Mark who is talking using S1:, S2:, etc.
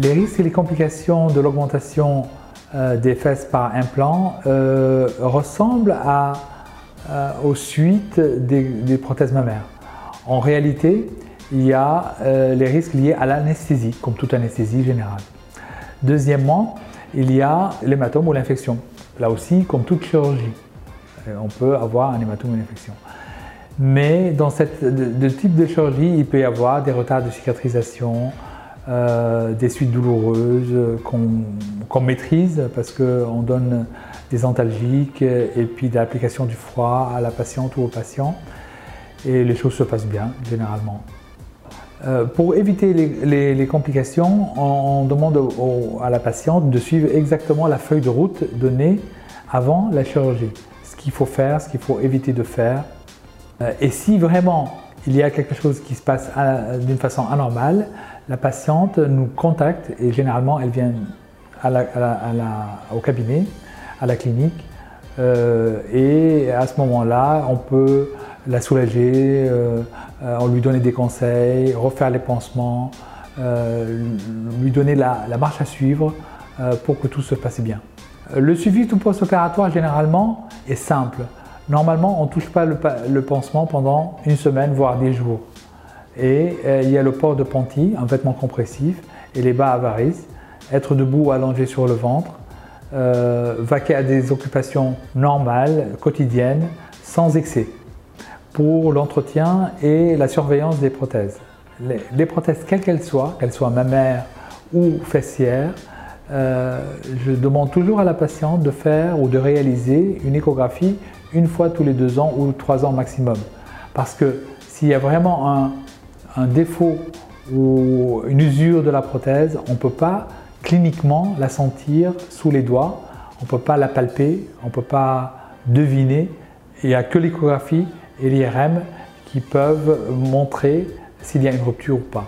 S1: Les risques et les complications de l'augmentation euh, des fesses par implant euh, ressemblent euh, aux suites des, des, prothèses mammaires. En réalité, il y a les risques liés à l'anesthésie, comme toute anesthésie générale. Deuxièmement, il y a l'hématome ou l'infection. Là aussi, comme toute chirurgie, on peut avoir un hématome ou une infection. Mais dans ce type de chirurgie, il peut y avoir des retards de cicatrisation, euh, des suites douloureuses qu'on maîtrise parce qu'on donne des antalgiques et puis de l'application du froid à la patiente ou au patient. Et les choses se passent bien, généralement. Euh, pour éviter les, complications, on, demande à la patiente de suivre exactement la feuille de route donnée avant la chirurgie. Ce qu'il faut faire, ce qu'il faut éviter de faire. Euh, et si vraiment il y a quelque chose qui se passe d'une façon anormale, la patiente nous contacte et généralement elle vient au cabinet, à la clinique euh, et à ce moment-là on peut la soulager, euh, on lui donner des conseils, refaire les pansements, lui donner la, marche à suivre pour que tout se passe bien. Le suivi tout post-opératoire généralement est simple. Normalement, on ne touche pas le, pansement pendant une semaine, voire des jours. Et euh, il y a le port de panty, un vêtement compressif, et les bas à varices. Être debout ou allongé sur le ventre, euh, vaquer à des occupations normales, quotidiennes, sans excès, pour l'entretien et la surveillance des prothèses. Les, prothèses, quelles qu'elles soient, qu'elles soient mammaires ou fessières, euh, je demande toujours à la patiente de faire ou de réaliser une échographie une fois tous les deux ans ou trois ans maximum. Parce que s'il y a vraiment un, défaut ou une usure de la prothèse, on ne peut pas cliniquement la sentir sous les doigts, on ne peut pas la palper, on ne peut pas deviner. Il n'y a que l'échographie et l'IRM qui peuvent montrer s'il y a une rupture ou pas.